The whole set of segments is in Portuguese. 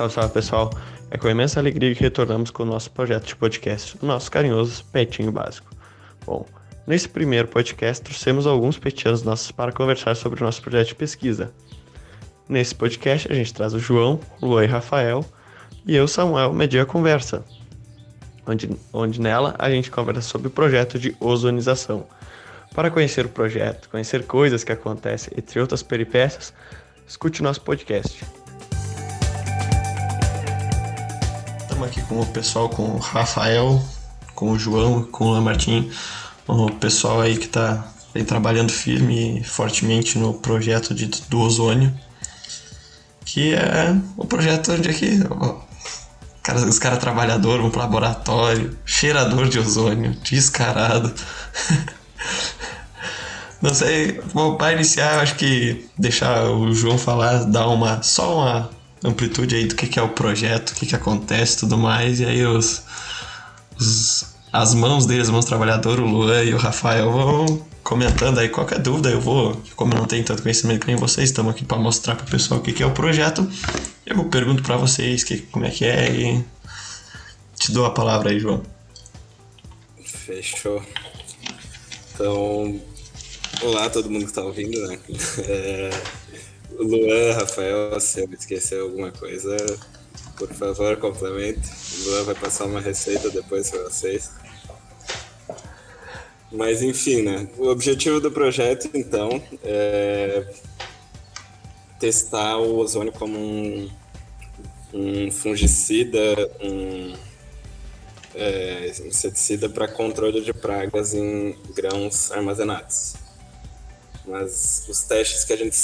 Salve, salve pessoal! É com imensa alegria que retornamos com o nosso projeto de podcast, o nosso carinhoso Petinho Básico. Bom, nesse primeiro podcast trouxemos alguns petianos nossos para conversar sobre o nosso projeto de pesquisa. Nesse podcast a gente traz o João, Luan e Rafael e eu, Samuel, medir a conversa, onde, onde nela a gente conversa sobre o projeto de ozonização. Para conhecer o projeto, conhecer coisas que acontecem, entre outras peripécias, escute nosso podcast. Estamos aqui com o pessoal, com o Rafael, com o João, com o Lamartim, o pessoal aí que está vem trabalhando firme e fortemente no projeto de, do ozônio, que é o projeto onde aqui cara, os caras trabalhadores vão laboratório, cheirador de ozônio, descarado. Não sei, bom, para iniciar, acho que deixar o João falar, dar uma só uma amplitude aí do que, que é o projeto, o que, que acontece tudo mais, e aí os, os as mãos deles, as mãos trabalhadoras, o Luan e o Rafael vão comentando aí qualquer dúvida, eu vou, como eu não tenho tanto conhecimento que nem vocês, estamos aqui para mostrar para o pessoal o que, que é o projeto. Eu pergunto para vocês que, como é que é e te dou a palavra aí, João. Fechou. Então, olá todo mundo que está ouvindo, né? É, Luan, Rafael, se eu esquecer alguma coisa, por favor, complemente. O Luan vai passar uma receita depois para vocês. Mas enfim, né? O objetivo do projeto, então, é testar o ozônio como um, um fungicida, um é, inseticida para controle de pragas em grãos armazenados. Mas os testes que a gente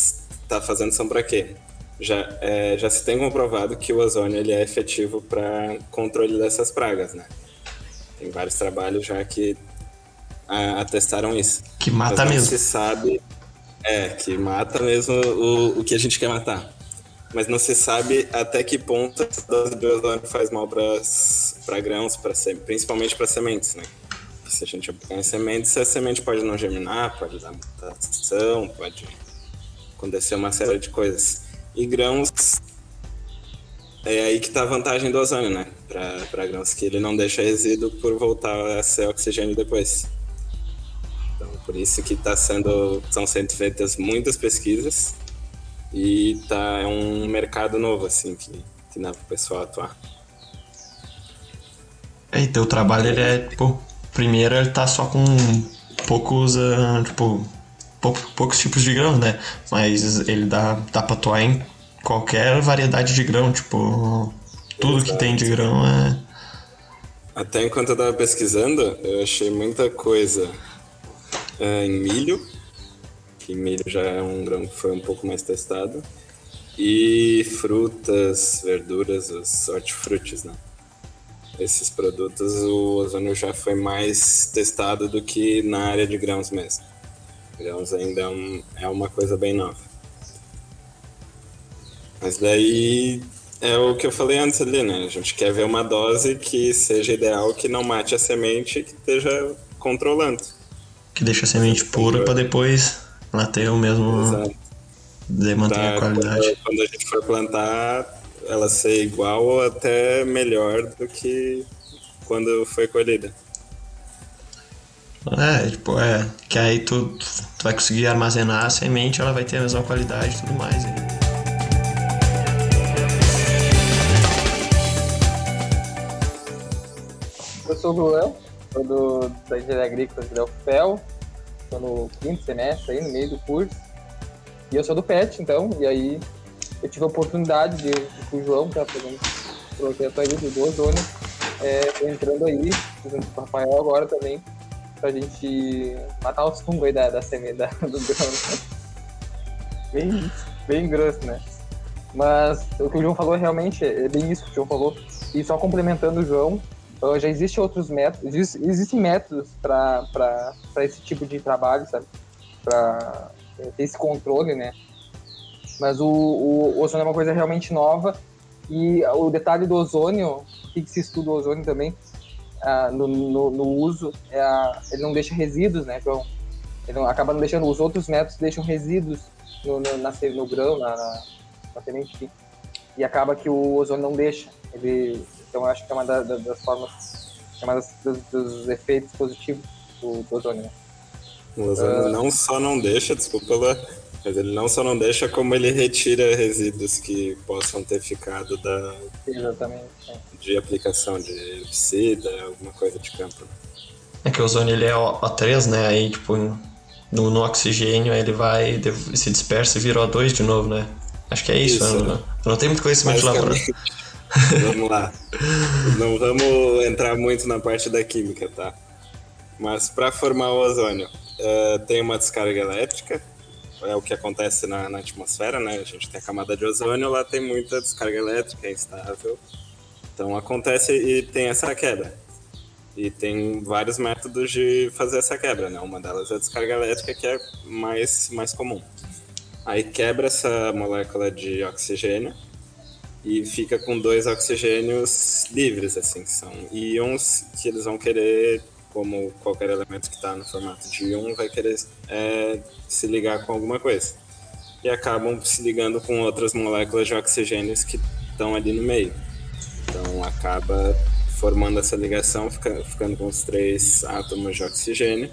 está fazendo são para quê? já, é, já se tem comprovado que o ozônio ele é efetivo para controle dessas pragas, né? Tem vários trabalhos já que a, atestaram isso. Que mata Mas mesmo. se sabe, é, que mata mesmo o, o que a gente quer matar. Mas não se sabe até que ponto a dose de ozônio faz mal para grãos, pra, principalmente para sementes, né? Se a gente aplicar em sementes, a semente pode não germinar, pode dar mutação, pode acontecer uma série de coisas. E grãos é aí que está a vantagem do ozônio, né? Para grãos, que ele não deixa resíduo por voltar a ser oxigênio depois. Então, por isso que tá sendo, estão sendo feitas muitas pesquisas e tá, é um mercado novo, assim, que, que dá para o pessoal atuar. É, e teu trabalho, ele é, tipo, primeiro ele tá só com poucos, uh, tipo, poucos tipos de grão, né? Mas ele dá, dá pra atuar em qualquer variedade de grão, tipo, tudo Exato. que tem de grão é. Até enquanto eu tava pesquisando, eu achei muita coisa é, em milho, que milho já é um grão que foi um pouco mais testado, e frutas, verduras, os hortifrutis, né? Esses produtos, o ozônio já foi mais testado do que na área de grãos mesmo. Grãos ainda é, um, é uma coisa bem nova. Mas daí é o que eu falei antes ali, né? A gente quer ver uma dose que seja ideal, que não mate a semente, que esteja controlando. Que deixa a semente pura para depois ela ter o mesmo. Exato. De manter a qualidade. Quando, quando, a gente for plantar, ela ser igual ou até melhor do que quando foi colhida. É, tipo, é. Que aí tu, tu vai conseguir armazenar a semente, ela vai ter a mesma qualidade e tudo mais. Hein? Eu sou o Luan, sou do, da Engenharia Agrícola da UFPEL, estou no quinto semestre aí, no meio do curso. E eu sou do PET, então, e aí eu tive a oportunidade de, ir com o João, que tá fazendo um projeto aí do ozônio, é, entrando aí, junto com o Rafael agora também, pra gente matar os fungos aí da, da semente do grão. Né? Bem, bem grosso, né? Mas o que o João falou realmente é bem isso que o João falou. E só complementando o João, já existem outros métodos, existem métodos para esse tipo de trabalho, sabe? Para ter esse controle, né? Mas o, o, ozônio é uma coisa realmente nova e o detalhe do ozônio, o que, que se estuda o ozônio também, ah, no, no, no, uso, a, ele não deixa resíduos, né, João? Ele não, acaba não deixando, os outros métodos deixam resíduos no, no, na, no grão, na, na, na semente, enfim. e acaba que o ozônio não deixa. Ele, então eu acho que é uma da, da, das formas, é uma das, dos, dos, efeitos positivos do, do ozônio. Né? O ozônio uh, não só não deixa, desculpa, mas ele não só não deixa, como ele retira resíduos que possam ter ficado da, Exatamente. É. de aplicação de herbicida, alguma coisa de campo. É que o ozônio ele é O3, né? Aí, tipo, no, no oxigênio ele vai se dispersa e vira O2 de novo, né? Acho que é isso, isso né? Eu não tenho muito conhecimento de laboratório. vamos lá. Não vamos entrar muito na parte da química, tá? Mas para formar o ozônio, uh, tem uma descarga elétrica, é o que acontece na, na, atmosfera, né? A gente tem a camada de ozônio, lá tem muita descarga elétrica, é instável. Então acontece e tem essa quebra. E tem vários métodos de fazer essa quebra, né? Uma delas é a descarga elétrica, que é mais, mais comum. Aí quebra essa molécula de oxigênio e fica com dois oxigênios livres, assim, que são íons que eles vão querer, como qualquer elemento que está no formato de íon, vai querer é, se ligar com alguma coisa. E acabam se ligando com outras moléculas de oxigênios que estão ali no meio. Então acaba formando essa ligação, ficando com os três átomos de oxigênio.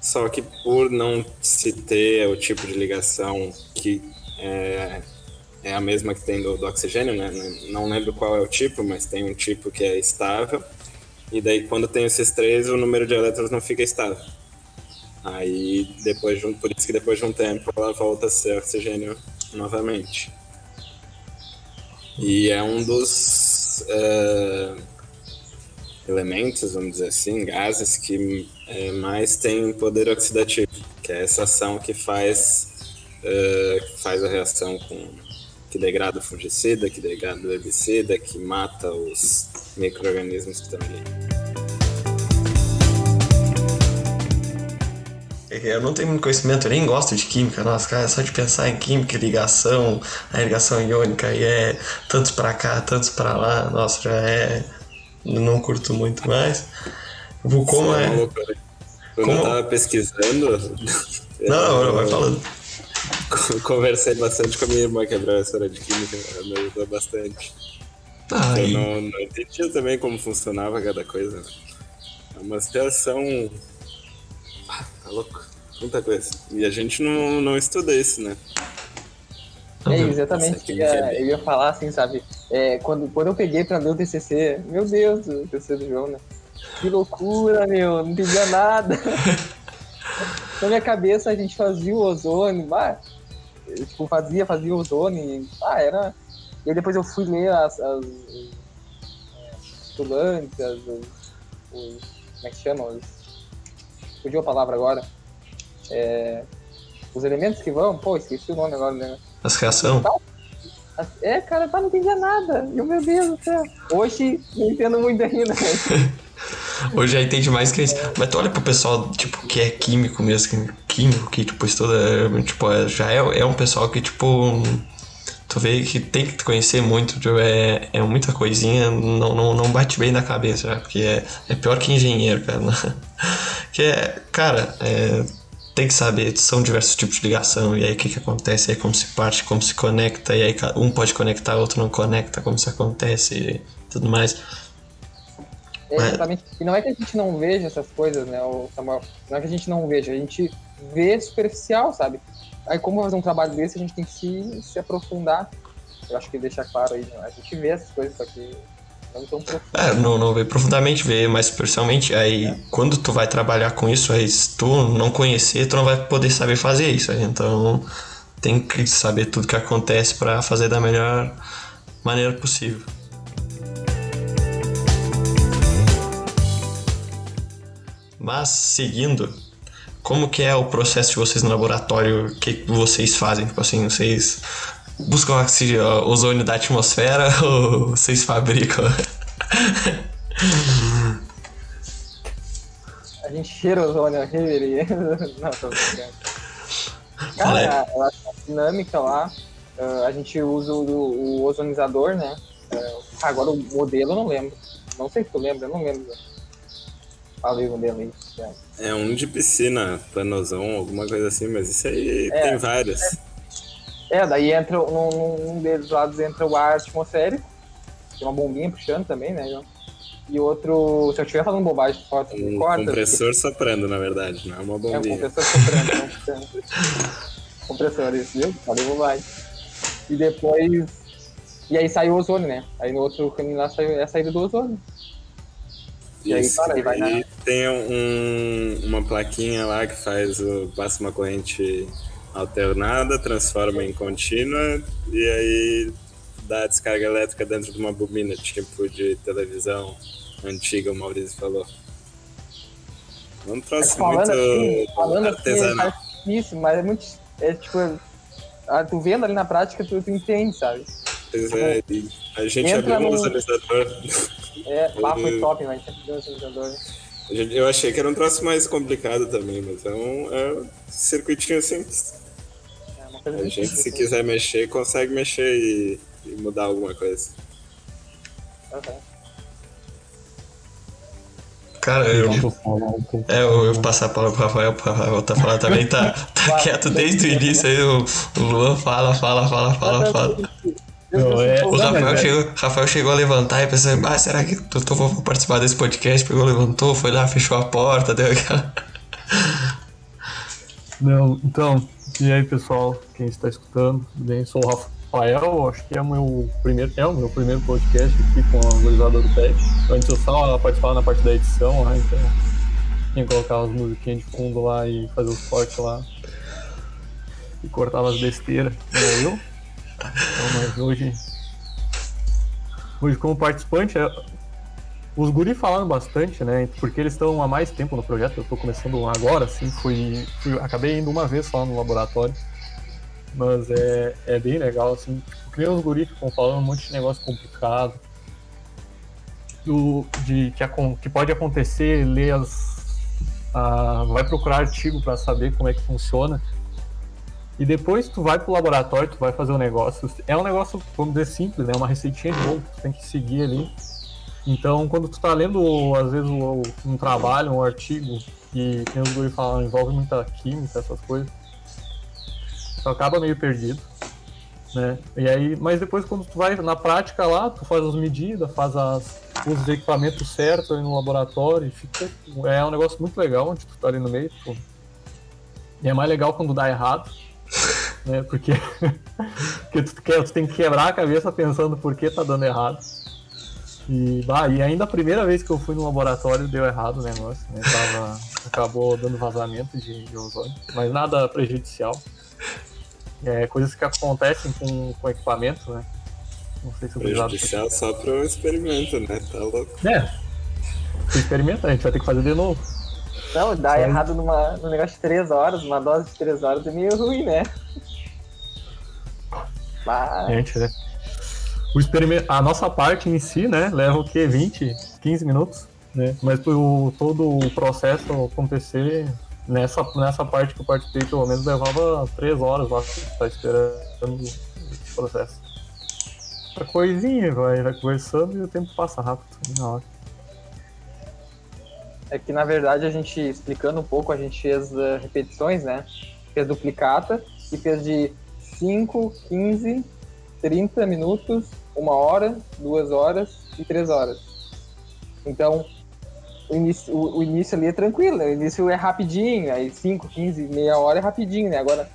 Só que por não se ter o tipo de ligação que é, é a mesma que tem do, do, oxigênio, né? Não lembro qual é o tipo, mas tem um tipo que é estável. E daí quando tem esses três, o número de elétrons não fica estável. Aí depois de um, por isso que depois de um tempo ela volta a ser oxigênio novamente. E é um dos é, elementos, vamos dizer assim, gases que é, mais tem poder oxidativo, que é essa ação que faz, é, faz a reação com que degrada o fungicida, que degrada o herbicida, que mata os micro-organismos que estão ali. É, eu não tenho muito conhecimento, eu nem gosto de química, nossa, cara, só de pensar em química, ligação, a ligação iônica, e é tantos para cá, tantos para lá, nossa, já é não curto muito mais. Como é. é Quando como... eu tava pesquisando. Não, não, vai falando. Conversei bastante com a minha irmã, que é professora de química, ela me ajudou bastante. Ai. Eu não, não entendia também como funcionava cada coisa. É uma situação. Ah, tá louco. Muita coisa. E a gente não, não estuda isso, né? É, exatamente. Eu ia, eu ia falar assim, sabe? É, quando, quando eu peguei pra ler o TCC, meu Deus, o TCC do João, né? Que loucura, meu, não entendia nada. Na minha cabeça a gente fazia o ozônio, bah, tipo, fazia, fazia o ozônio, ah, era... E aí depois eu fui ler as, as, estudantes, as, os, como é que chama? Os, fugiu a palavra agora. É, os elementos que vão, pô, esqueci o nome agora, né? As reações. É, cara, tá, não entendia nada. E, meu Deus do céu. Hoje não entendo muito ainda. Hoje já entende mais que isso. Mas tu olha pro pessoal, tipo, que é químico mesmo, químico, que, tipo, estuda, tipo, é, já é, é um pessoal que, tipo, tu vê que tem que te conhecer muito, tipo, é, é muita coisinha, não, não, não bate bem na cabeça, já, porque é, é pior que engenheiro, cara. que é, cara, é, tem que saber, são diversos tipos de ligação, e aí o que, que acontece, aí como se parte, como se conecta, e aí um pode conectar, outro não conecta, como isso acontece e tudo mais. É, exatamente. E não é que a gente não veja essas coisas, né, Samuel? Não é que a gente não veja, a gente vê superficial, sabe? Aí como fazer um trabalho desse, a gente tem que se, se aprofundar. Eu acho que deixa claro aí, né? a gente vê essas coisas, só que não tão profundo. É, não, não vê profundamente, vê mais superficialmente. Aí é. quando tu vai trabalhar com isso, aí se tu não conhecer, tu não vai poder saber fazer isso. Aí, então tem que saber tudo que acontece para fazer da melhor maneira possível. Mas seguindo, como que é o processo de vocês no laboratório? O que vocês fazem? Tipo assim, vocês buscam oxigênio, ozônio da atmosfera ou vocês fabricam? A gente cheira ozônio aqui, Não, tô brincando. Cara, a, dinâmica lá, a gente usa o, o ozonizador, né? Agora o modelo eu não lembro. Não sei se tu lembra, eu não lembro. Falei o modelo aí. É um de piscina, panosão, alguma coisa assim, mas isso aí é, tem vários. É É, daí entra num, num deles lados entra o ar atmosférico, tem uma bombinha puxando também, né? João? E outro, se eu estiver falando bobagem, corta. Um corta compressor porque... soprando, na verdade, não é uma É um bombinha. compressor soprando, puxando. compressor, isso, viu? Falei bobagem. E depois. E aí sai o ozônio, né? Aí no outro caminho lá sai, é a saída do ozônio. E aí, cara, aí vai na- tem um- uma plaquinha lá que faz o passa uma corrente alternada, transforma em contínua e aí dá descarga elétrica dentro de uma bobina, tipo de televisão antiga, o Maurício falou. É um troço falando muito assim, falando assim, artesanal. é difícil, mas é muito. É tipo. ah, tu vendo ali na prática, tu, tu entende, sabe? Pois é, e a gente abriu um no- visualizador. É, lá foi top, mas sempre deu esse jogador. A gente- Eu achei que era um troço mais complicado também, mas é um, é um circuitinho simples. É uma coisa A gente, simples, se quiser mexer, consegue mexer e, e mudar alguma coisa. Aham. Cara, eu, é, eu, eu passar a palavra pro Rafael, pro Rafael tá falando também, tá, tá quieto desde o início aí, o, o Luan fala, fala, fala, fala, fala. Não, é- O Não, Rafael é- chegou, Rafael chegou a levantar e pensou, ah, será que eu tô, vou participar desse podcast? Pegou, levantou, foi lá, fechou a porta, deu aquela. Não, então, e aí pessoal, quem está escutando, tudo bem? Sou o Rafael, acho que é o meu primeiro, é o meu primeiro podcast aqui com a gurizada do PET. Antes eu só participava na parte da edição lá, então tinha que colocar as musiquinhas de fundo lá e fazer os cortes lá. E cortava as besteiras, era eu. Mas hoje. Hoje como participante, é, os guri falaram bastante, né? Porque eles estão há mais tempo no projeto, eu tô começando agora, assim, fui, fui- acabei indo uma vez só no laboratório. Mas é, é bem legal, assim, tipo, que nem os guri ficam falando um monte de negócio complicado. Do, de, que, acon- que pode acontecer, ler as. a- vai procurar artigo para saber como é que funciona. E depois tu vai pro laboratório, tu vai fazer o negócio. É um negócio, vamos dizer, simples, né? Uma receitinha de bolo que tu tem que seguir ali. Então, quando tu tá lendo, às vezes, um trabalho, um artigo, e tem os guri falando, envolve muita química, essas coisas, tu acaba meio perdido, né? E aí, mas depois quando tu vai na prática lá, tu faz as medidas, faz as, os equipamentos certos ali no laboratório, fica, é um negócio muito legal, onde tu tá ali no meio, tu, e é mais legal quando dá errado, né? Porque, porque tu, quer, tu tem que quebrar a cabeça pensando por que tá dando errado. E, bah, e ainda a primeira vez que eu fui no laboratório deu errado o negócio, né? Tava, acabou dando vazamento de, de ozônio, mas nada prejudicial. É, coisas que acontecem com, com equipamento, né? Não sei se o gurizada- Prejudicial só pro experimento, né? Tá louco. É, experimenta, a gente vai ter que fazer de novo. Não, dá errado numa, num negócio de 3 horas, uma dose de 3 horas é meio ruim, né? Mas, Gente, né? O experimento, a nossa parte em si, né, leva o quê? 20, 15 minutos, né? Mas o, todo o processo acontecer, nessa, nessa parte que eu participei, pelo menos levava 3 horas lá, tá esperando esse processo. Outra coisinha, vai, vai conversando e o tempo passa rápido, na hora. É que na verdade a gente, explicando um pouco, a gente fez eh, repetições, né? Fez duplicata e fez de 5, 15, 30 minutos, uma hora, duas horas e três horas. Então, o início, o, o início ali é tranquilo, o início é rapidinho, aí 5, 15, meia hora é rapidinho, né? Agora,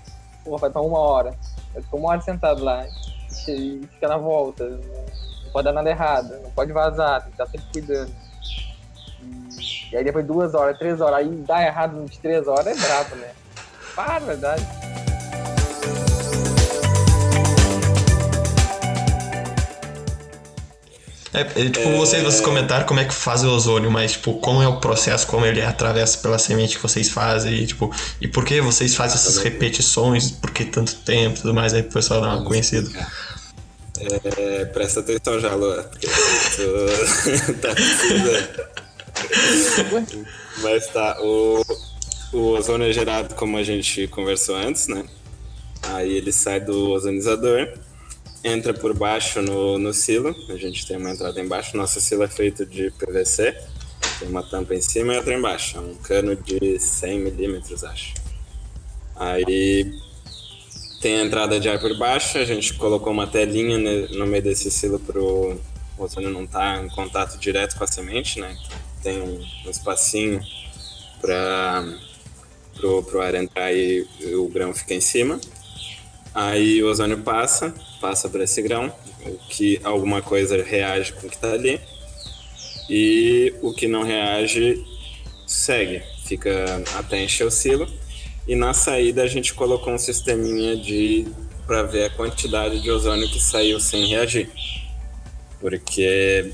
pô, vai pra uma hora. Eu fico uma hora sentado lá e fica na volta. Não pode dar nada errado, não pode vazar, tem que estar sempre cuidando. Aí depois duas horas, três horas, aí dá errado de três horas, é brabo, né? Para, verdade. É, é, tipo, vocês, vocês comentaram como é que faz o ozônio, mas, tipo, como é o processo, como ele atravessa pela semente que vocês fazem, e, tipo, e por que vocês fazem essas repetições, por que tanto tempo e tudo mais, aí pro pessoal dar uma conhecida. É, presta atenção já, Lua. porque tu tá precisando. Mas tá, o, o ozônio é gerado como a gente conversou antes, né? Aí ele sai do ozonizador, entra por baixo no, no silo, a gente tem uma entrada embaixo, nosso silo é feito de PVC, tem uma tampa em cima e outra embaixo, é um cano de 100 milímetros, acho. Aí tem a entrada de ar por baixo, a gente colocou uma telinha no meio desse silo para o ozônio não estar tá em contato direto com a semente, né? Tem um, um espacinho para pro, pro ar entrar e, e o grão fica em cima. Aí o ozônio passa, passa para esse grão, o que alguma coisa reage com o que está ali e o que não reage segue, fica até encher o silo. E na saída a gente colocou um sisteminha de para ver a quantidade de ozônio que saiu sem reagir, porque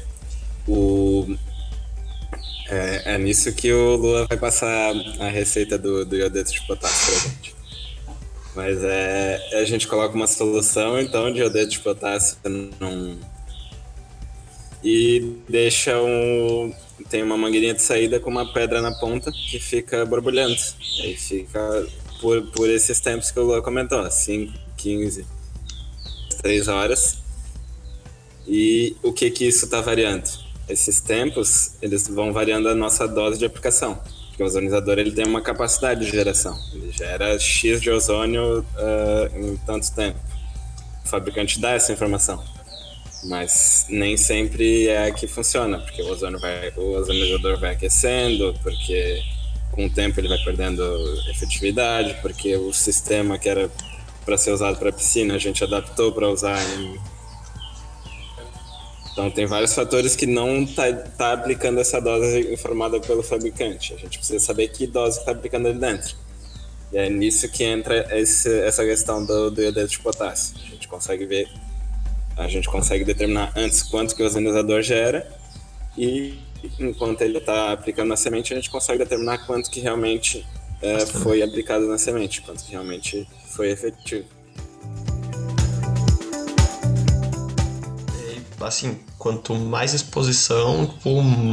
o é, é nisso que o Lua vai passar a receita do, do iodeto de potássio pra gente. Mas é, a gente coloca uma solução então de iodeto de potássio num, e deixa um. Tem uma mangueirinha de saída com uma pedra na ponta que fica borbulhando. E aí fica por, por esses tempos que o Lua comentou, 5, 15, 3 horas. E o que que isso está variando? Esses tempos, eles vão variando a nossa dose de aplicação. Porque o ozonizador ele tem uma capacidade de geração. Ele gera X de ozônio uh, em tanto tempo. O fabricante dá essa informação mas nem sempre é que funciona, porque o ozônio vai, o ozonizador vai aquecendo, porque com o tempo ele vai perdendo efetividade, porque o sistema que era para ser usado para piscina a gente adaptou para usar em... então tem vários fatores que não tá, tá aplicando essa dose informada pelo fabricante. A gente precisa saber que dose está aplicando ali dentro. E é nisso que entra esse, essa questão do, do iodeto de potássio. A gente consegue ver a gente consegue determinar antes quanto que o ozonizador gera e enquanto ele está aplicando na semente, a gente consegue determinar quanto que realmente é, foi aplicado na semente, quanto que realmente foi efetivo. Assim, quanto mais exposição,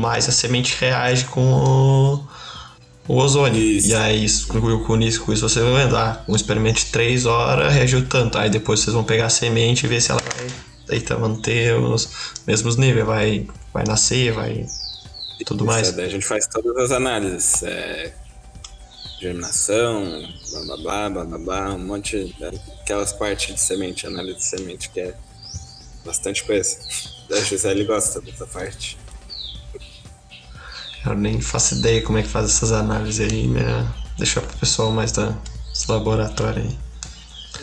mais a semente reage com o, o ozônio. Isso. E aí, com, com, isso, com isso, você vai vendo, ah, um experimento de 3 horas reagiu tanto. Aí depois vocês vão pegar a semente e ver se ela vai tenta manter os mesmos níveis, vai, vai nascer, vai tudo mais. a gente faz todas as análises. É, germinação, blá blá blá, blá blá blá, um monte aquelas partes de semente, análise de semente, que é bastante coisa. A Gisele gosta dessa parte. Eu nem faço ideia como é que faz essas análises aí, né? Deixa pro pessoal mais da, dos laboratórios aí.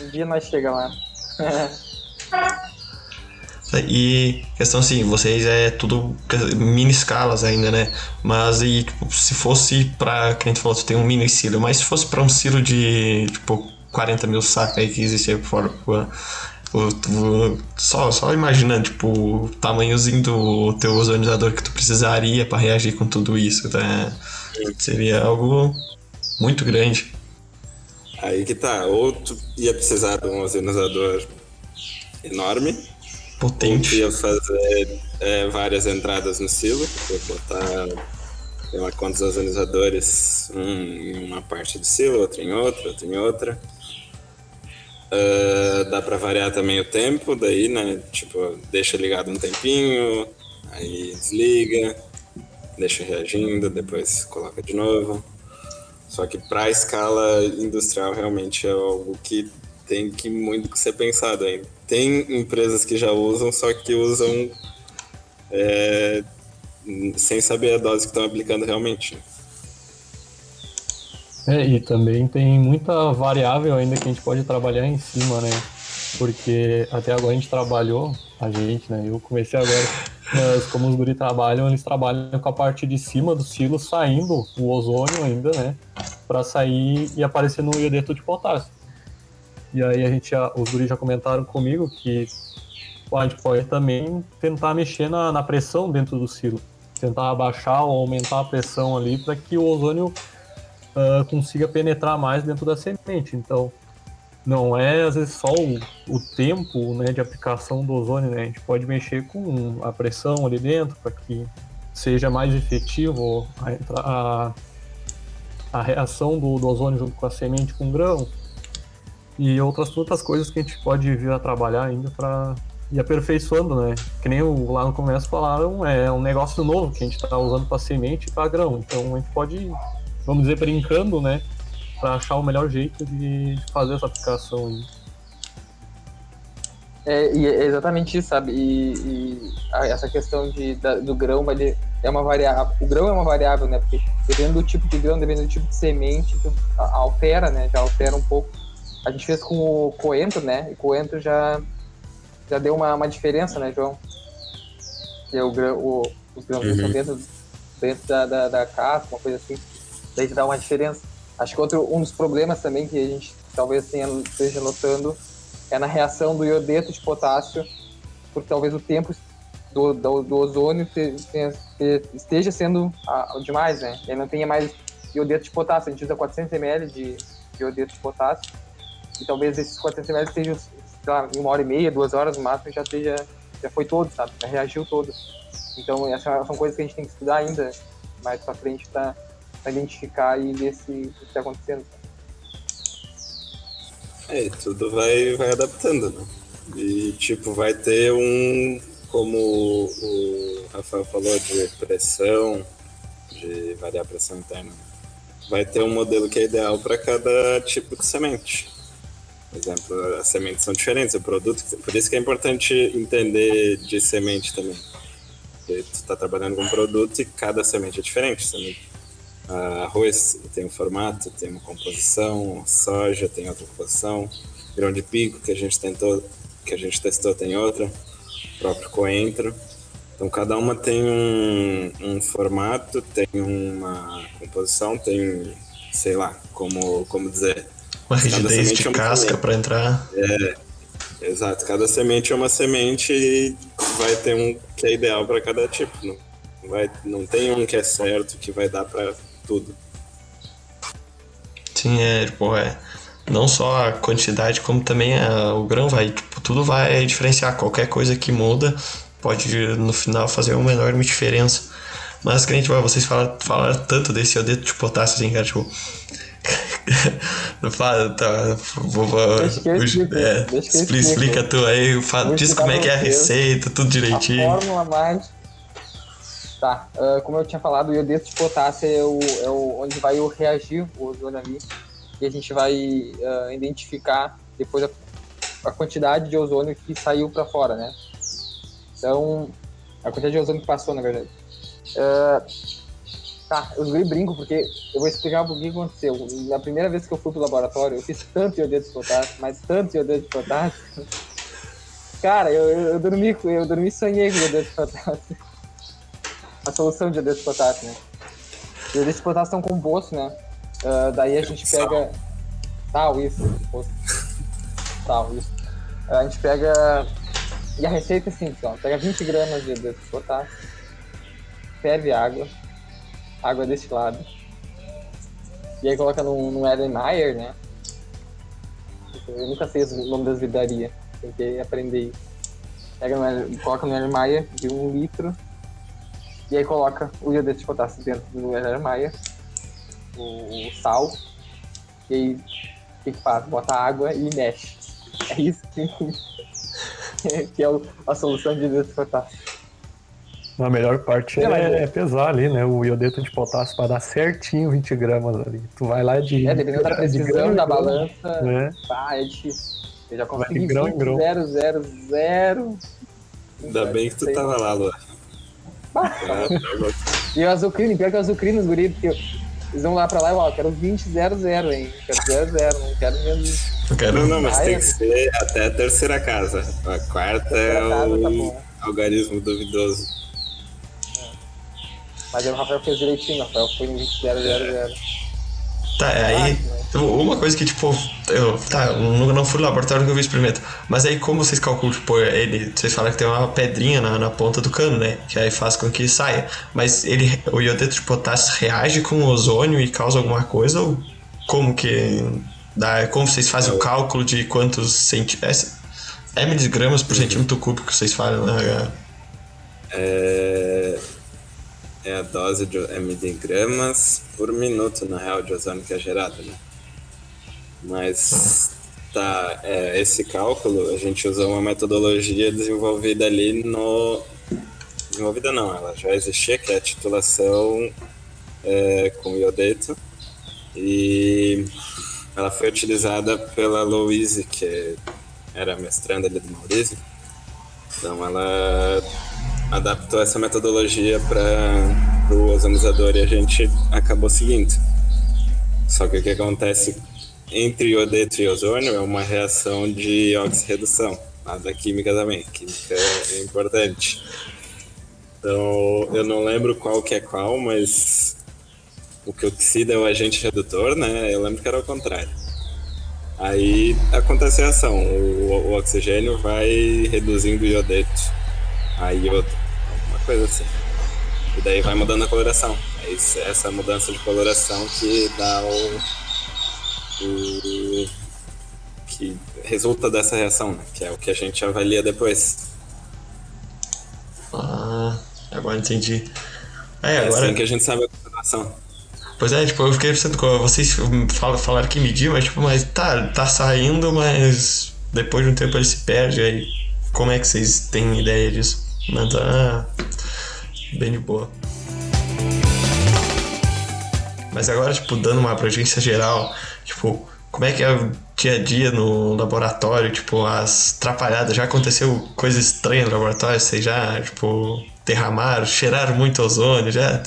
Um dia nós chegamos lá. E questão assim, vocês é tudo mini escalas ainda, né? Mas e tipo, se fosse pra. Que a gente falou, tem um mini silo, mas se fosse pra um silo de tipo 40 mil sacos aí que existe aí por fora. O, o, só, só imaginando, tipo, o tamanhozinho do teu ozonizador que tu precisaria para reagir com tudo isso, né? Seria algo muito grande. Aí que tá, ou tu ia precisar de um ozonizador enorme, Potente. ia fazer é, várias entradas no silo, botar sei lá quantos ozonizadores, um em uma parte do silo, outro em outra, outro em outra. Uh, dá para variar também o tempo, daí, né? Tipo, deixa ligado um tempinho, aí desliga, deixa reagindo, depois coloca de novo. Só que para escala industrial realmente é algo que tem que muito ser pensado. Tem empresas que já usam, só que usam é, sem saber a dose que estão aplicando realmente. É, e também tem muita variável ainda que a gente pode trabalhar em cima, né? Porque até agora a gente trabalhou, a gente, né? Eu comecei agora, mas como os guri trabalham, eles trabalham com a parte de cima do silo saindo o ozônio ainda, né? Para sair e aparecer no iodeto de potássio. E aí a gente os guris já comentaram comigo que a gente pode também tentar mexer na, na pressão dentro do silo. Tentar abaixar ou aumentar a pressão ali para que o ozônio uh, consiga penetrar mais dentro da semente. Então, não é às vezes só o, o tempo né, de aplicação do ozônio, né? A gente pode mexer com a pressão ali dentro para que seja mais efetivo a, a, a reação do, do, ozônio junto com a semente com o grão e outras outras coisas que a gente pode vir a trabalhar ainda para ir aperfeiçoando, né? Que nem o, lá no começo falaram, é um negócio novo que a gente está usando para semente e para grão. Então a gente pode, vamos dizer, brincando, né? Para achar o melhor jeito de fazer essa aplicação. Aí. É, e é exatamente isso, sabe? E, e a, essa questão de, da, do grão ele é uma variável. O grão é uma variável, né? Porque dependendo do tipo de grão, dependendo do tipo de semente, tu, a, altera, né? Já altera um pouco. A gente fez com o coentro, né? E coentro já, já deu uma, uma diferença, né, João? Que é o grão, o, os grãos uhum. estão dentro, dentro da, da, da casca, uma coisa assim. Daí dá uma diferença. Acho que outro, um dos problemas também que a gente talvez tenha, esteja notando é na reação do iodeto de potássio, porque talvez o tempo do, do, do ozônio esteja sendo ah, demais, né? E não tenha mais iodeto de potássio. A gente usa 400 ml de, de iodeto de potássio e talvez esses 400 ml estejam lá, em uma hora e meia, duas horas no máximo, já esteja já foi todo, sabe? Já reagiu todo. Então essas são coisas que a gente tem que estudar ainda mais para frente para identificar e ver se o que está acontecendo. É, tudo vai, vai adaptando, né? E, tipo, vai ter um, como o Rafael falou, de pressão, de variar a pressão interna. Vai ter um modelo que é ideal para cada tipo de semente. Por exemplo, as sementes são diferentes, o produto. Por isso que é importante entender de semente também. Porque tu está trabalhando com um produto e cada semente é diferente. Uh, arroz tem um formato, tem uma composição, soja tem outra composição, grão de pico que a gente tentou, que a gente testou tem outra, próprio coentro. Então cada uma tem um, um formato, tem uma composição, tem, sei lá, como, como dizer. Uma rigidez de é uma casca para entrar. É, exato. Cada semente é uma semente e vai ter um que é ideal para cada tipo. Não, vai, não tem um que é certo que vai dar para tudo. Sim, é, tipo, é. Não só a quantidade, como também a, o grão vai. Tipo, tudo vai diferenciar. Qualquer coisa que muda pode no final fazer uma enorme diferença. Mas, que gente, vocês falaram, falaram tanto desse iodeto de potássio, assim, cara, tipo. não fala, tá. Vou, vou, explico, é, explica tu aí, fala, diz como é que é a receita, tudo direitinho. A fórmula mágica Tá, uh, como eu tinha falado, o iodeto de potássio é, o, é o, onde vai o reagir o ozônio ali, e a gente vai uh, identificar depois a, a, quantidade de ozônio que saiu para fora, né? Então, a quantidade de ozônio que passou, na verdade. Uh, tá, eu guri brinco porque eu vou explicar o que aconteceu. Na primeira vez que eu fui pro laboratório, eu fiz tanto iodeto de potássio, mas tanto iodeto de potássio. Cara, eu, eu, eu dormi, eu dormi e sonhei com iodeto de potássio a solução de iodeto de potássio, né? Iodeto de potássio é um composto, né? Uh, daí a gente pega. Tal, isso. Tal, isso. Uh, a gente pega. E a receita é simples, ó. Pega 20 gramas de iodeto de potássio, ferve água, água destilada. E aí coloca num, num Erlenmeyer, né? Eu nunca sei o nome das vidarias. Tem que aprender isso. Pega no, coloca no Erlenmeyer de um litro e aí coloca o iodeto de potássio dentro do Erlenmeyer, o, o sal, e aí o que, que faz? Bota água e mexe. É isso que, que é a solução de iodeto de potássio. A melhor parte é, é, pesar ali, né? O iodeto de potássio para dar certinho 20 gramas ali. Tu vai lá de. É, dependendo da precisão da balança. Né? Tá, é difícil. Eu já consegui 20, grão 0, 0, 0. Ainda bem que tu tava lá, Luan e o azucrino, pior que o azucrino, os guris, porque eles vão lá pra lá e ó, quero 20-0-0, hein? Quero 0-0, não quero menos. Não quero, não, não, mas tem que ser até a terceira casa. A quarta é o tá algarismo duvidoso. É. Mas o Rafael fez direitinho, o Rafael foi em 20-0-0-0. Tá, aí. Uma coisa que, tipo, eu, tá, não, não fui no laboratório que eu vi experimento. Mas aí como vocês calculam, tipo, ele. Vocês falam que tem uma pedrinha na, na ponta do cano, né? Que aí faz com que saia. Mas ele. O iodeto de potássio reage com o ozônio e causa alguma coisa? Ou como que. Dá, como vocês fazem o cálculo de quantos centímetros. É, é miligramas por centímetro cúbico que vocês falam, né? É é a dose de é miligramas por minuto, na real, de ozônio que é gerado, né? Mas tá, é, esse cálculo a gente usou uma metodologia desenvolvida ali no. Desenvolvida não, ela já existia, que é a titulação é, com iodeto. E ela foi utilizada pela Louise, que era mestranda ali do Maurício. Então ela adaptou essa metodologia para o ozonizador e a gente acabou seguindo. Só que o que acontece entre iodeto e ozônio é uma reação de oxirredução, nada química também, química é importante. Então, eu não lembro qual que é qual, mas o que oxida é o agente redutor, né? Eu lembro que era o contrário. Aí acontece a reação, o, o oxigênio vai reduzindo o iodeto a iodo, uma coisa assim. E daí vai mudando a coloração. É isso, essa mudança de coloração que dá o, o que resulta dessa reação, né? que é o que a gente avalia depois. Ah, agora entendi. É, É agora. assim que a gente sabe a concentração. Pois é, tipo, eu fiquei pensando, com- vocês falam, falaram que medir, mas tipo, mas tá, tá saindo, mas depois de um tempo ele se perde, aí como é que vocês têm ideia disso? Mas tá bem de boa. Mas agora, tipo, dando uma abrangência geral, tipo, como é que é o dia a dia no laboratório, tipo, as atrapalhadas, já aconteceu coisa estranha no laboratório, vocês já, tipo, derramaram, cheiraram muito ozônio, já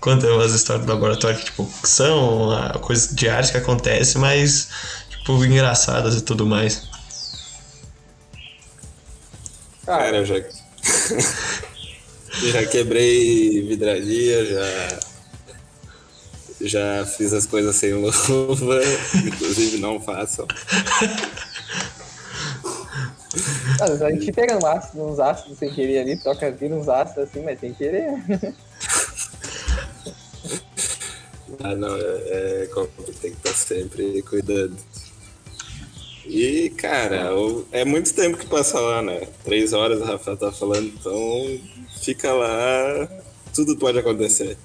conta umas histórias do laboratório que, tipo, são coisas diárias que acontecem, mas, tipo, engraçadas e tudo mais. Cara, eu já. já quebrei vidraria, já. Já fiz as coisas sem luva, inclusive não façam. cara, a gente pega no ácido, uns ácidos sem querer ali, toca vira uns ácidos assim, mas sem querer. Ah, não, é, é tem que estar sempre cuidando. E, cara, o- é muito tempo que passa lá, né? Três horas a Rafael tá falando, então fica lá, tudo pode acontecer.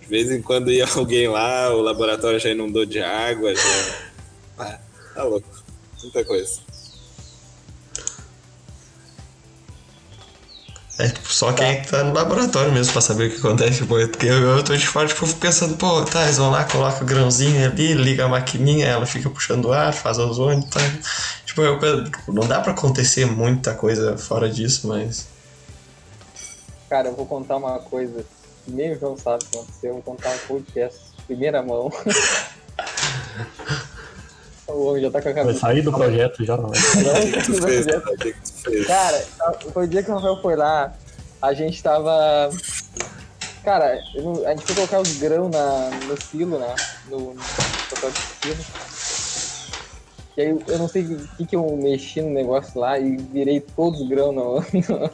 De vez em quando ia alguém lá, o laboratório já inundou de água, já. Ah, tá louco. Muita coisa. É tipo, só quem tá no laboratório mesmo pra saber o que acontece, porque eu, eu tô de fora, tipo, pensando, pô, tá, eles vão lá, coloca o grãozinho ali, liga a maquininha, ela fica puxando o ar, faz ozônio, tá. Tipo, eu, tipo, não dá pra acontecer muita coisa fora disso, mas. Cara, eu vou contar uma coisa que nem o João sabe o que aconteceu. Eu vou contar um podcast de primeira mão. o homem já tá com a Vai cabeça. sair do projeto já, não? O que tu fez, cara? O que que tu fez? Cara, foi o dia que o Rafael foi lá, a gente tava. Cara, a gente foi colocar os grãos na, no silo, né? No, no papel de silo. E aí eu não sei o que, que eu mexi no negócio lá e virei todos os grãos no. no-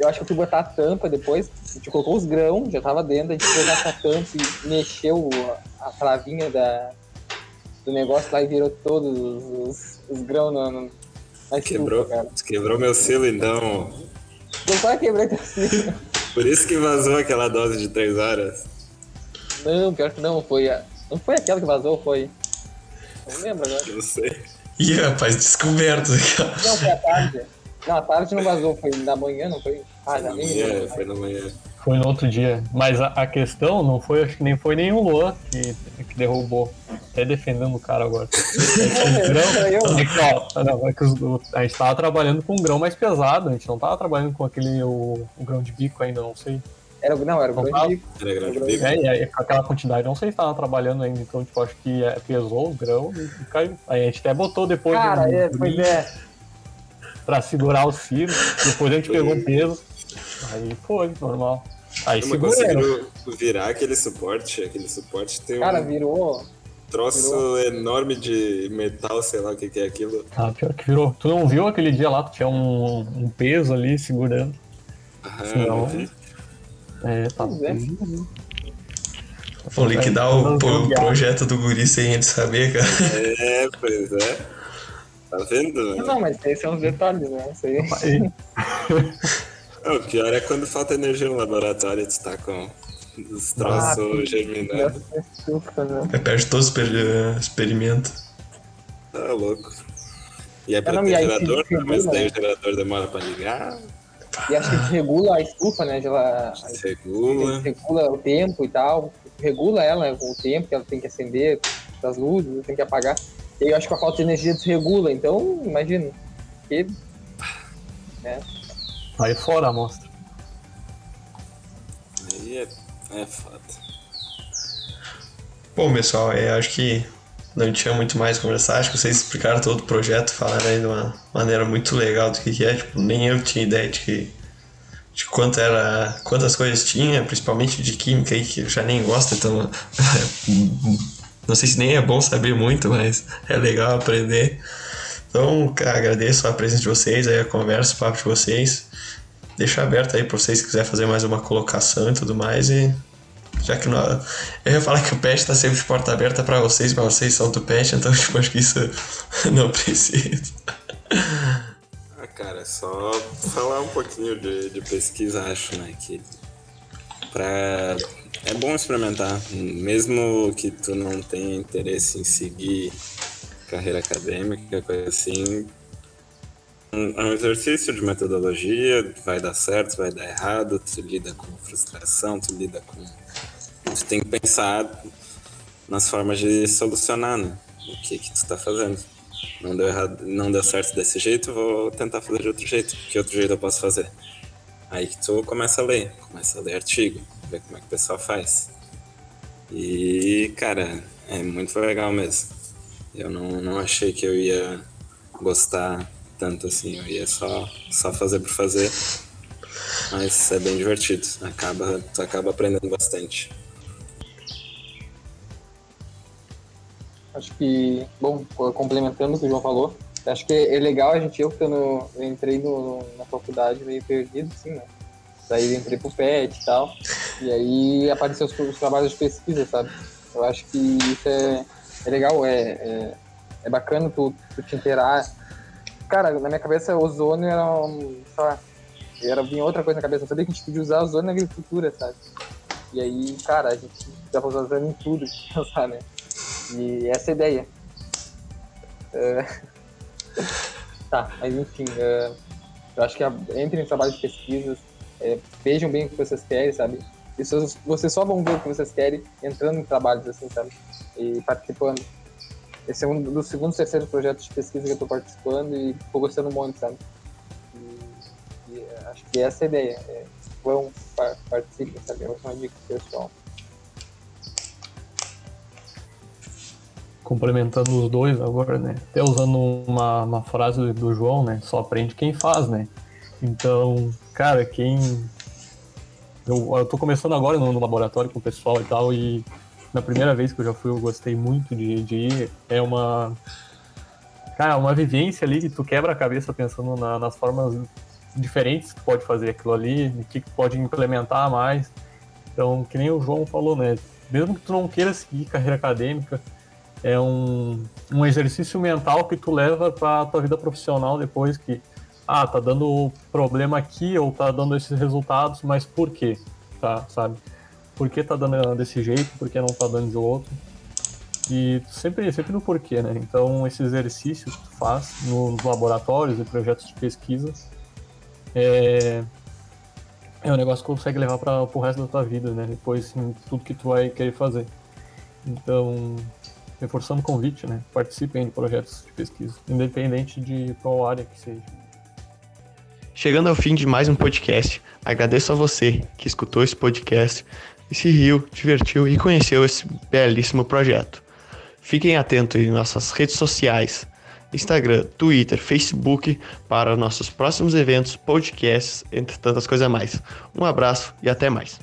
Eu acho que eu fui botar a tampa depois, a gente colocou os grãos, já tava dentro, a gente pegou essa tampa e mexeu a travinha da, do negócio lá e virou todos os, os, os grãos no, no, na Quebrou, cara. quebrou meu silo, então. Eu quase quebrei teu silo. Por isso que vazou aquela dose de três horas. Não, pior que não, foi a... Não foi aquela que vazou, foi. Não lembro agora. Não sei. Ih, rapaz, descoberto. Não, foi à tarde. Não, à tarde não vazou, foi da manhã, não foi? Ah, nem Manhã, foi na manhã. Foi no outro dia. Mas a, a questão não foi, acho que nem foi nem o Luan que, que derrubou. Até defendendo o cara agora. É que os grãos- Foi eu. é que, ó, não, é que os- o- a gente tava trabalhando com um grão mais pesado, a gente não tava trabalhando com aquele o, o grão de bico ainda, não sei. Era, o- não, era o Não grande tava? bico. Era grande Foi bico. É, e aquela quantidade, não sei se tava trabalhando ainda, então tipo, acho que é, pesou o grão e, e caiu. Aí a gente até botou depois Cara, um é, pois é. pra segurar o ciro, depois a gente pegou o peso. Aí foi, normal. Aí Mas conseguiram virar aquele suporte. Aquele suporte tem Cara, um virou. troço enorme de metal, sei lá o que, que é aquilo. Ah, pior que virou. Tu não viu aquele dia lá, tu tinha um, um peso ali segurando. Ah. É, tá. É. Vou liquidar o, o projeto do guri sem ele saber, cara. É, pois é. Tá vendo? né? Não, mas esses são os detalhes, né? Isso aí. Aí, o pior é quando falta energia no laboratório, tu tá com os troços germinando. Estufa, né? Aí perde todo o exper- experimento. Tá louco. E é pra não, ter aí gerador, né? mas regula, daí né? o gerador demora pra ligar, E acho que regula a estufa, né? Ela, regula. regula o tempo e tal. Regula ela com o tempo que ela tem que acender das luzes, tem que apagar. E eu acho que a falta de energia desregula, então, imagina. Que, né? Aí fora a amostra. Aí é, é foda. Bom, pessoal, eu acho que não tinha muito mais a conversar. Acho que vocês explicaram todo o projeto, falaram aí de uma maneira muito legal do que, que é. Tipo, nem eu tinha ideia de que de quanto era, quantas coisas tinha, principalmente de química aí, que eu já nem gosto, então não sei se nem é bom saber muito, mas é legal aprender. Então, agradeço a presença de vocês, aí a conversa, o papo de vocês. Deixo aberto aí para vocês se quiser fazer mais uma colocação e tudo mais e já que eu ia falar que o pet está sempre de porta aberta para vocês, mas vocês são do pet, então tipo, acho que isso não precisa. Ah, cara, é só falar um pouquinho de, de pesquisa, acho, né? Que pra... é bom experimentar, mesmo que tu não tenha interesse em seguir carreira acadêmica, coisa assim. É um exercício de metodologia, vai dar certo, vai dar errado, tu lida com frustração, tu lida com. Tu tem que pensar nas formas de solucionar, né? O que que tu tá fazendo. Não deu errado, não deu certo desse jeito, vou tentar fazer de outro jeito. Que outro jeito eu posso fazer? Aí que tu começa a ler, começa a ler artigo, ver como é que o pessoal faz. E, cara, é muito legal mesmo. Eu não, não achei que eu ia gostar tanto assim, eu ia só, só fazer por fazer. Mas é bem divertido, acaba, tu acaba aprendendo bastante. Acho que, bom, complementando o que o João falou, acho que é legal a gente, eu que no, eu entrei no, na faculdade meio perdido, assim, né? Daí entrei pro PET e tal, e aí apareceu os, os trabalhos de pesquisa, sabe? Eu acho que isso é, é legal, é, é, é bacana tu, tu te inteirar. Cara, na minha cabeça, ozônio era, um, sei lá, era, vinha outra coisa na cabeça, eu sabia que a gente podia usar ozônio na agricultura, sabe? E aí, cara, a gente pra usar ozônio em tudo, pensar, né? E essa é a ideia. Uh... tá, mas enfim, uh... eu acho que a... entrem em trabalho de pesquisas, é, vejam bem o que vocês querem, sabe? E vocês só vão ver o que vocês querem entrando em trabalhos assim, sabe? E participando. Esse é um dos segundos, terceiros projetos de pesquisa que eu estou participando e estou gostando muito, sabe? E, e, acho que essa é a ideia. É, vão, participem, sabe? É uma dica pessoal. complementando os dois agora, né? Até usando uma, uma frase do João, né? Só aprende quem faz, né? Então, cara, quem. Eu, eu tô começando agora no, no, laboratório com o pessoal e tal, e na primeira vez que eu já fui, eu gostei muito de, de ir. É uma. Cara, uma vivência ali que tu quebra a cabeça pensando na, nas formas diferentes que pode fazer aquilo ali, o que, que pode implementar mais. Então, que nem o João falou, né? Mesmo que tu não queira seguir carreira acadêmica, é um, um exercício mental que tu leva para tua vida profissional depois que ah, tá dando problema aqui ou tá dando esses resultados, mas por quê? Tá, sabe? Por que tá dando desse jeito? Por que não tá dando de outro? E sempre, sempre no porquê, né? Então, esse exercício que tu faz nos laboratórios e projetos de pesquisa é, é um negócio que consegue levar para o resto da tua vida, né? Depois, em tudo que tu vai querer fazer. Então, reforçando o convite, né? Participem de projetos de pesquisa, independente de qual área que seja. Chegando ao fim de mais um podcast, agradeço a você que escutou esse podcast e se riu, divertiu e conheceu esse belíssimo projeto. Fiquem atentos em nossas redes sociais, Instagram, Twitter, Facebook, para nossos próximos eventos, podcasts, entre tantas coisas mais. Um abraço e até mais.